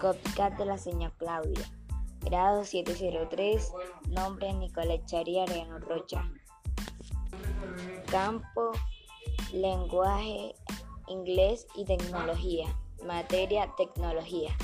Copcat de la señora Claudia. Grado 703. Nombre Nicolás Chari Areno Rocha. Campo, lenguaje, inglés y tecnología. Materia, tecnología.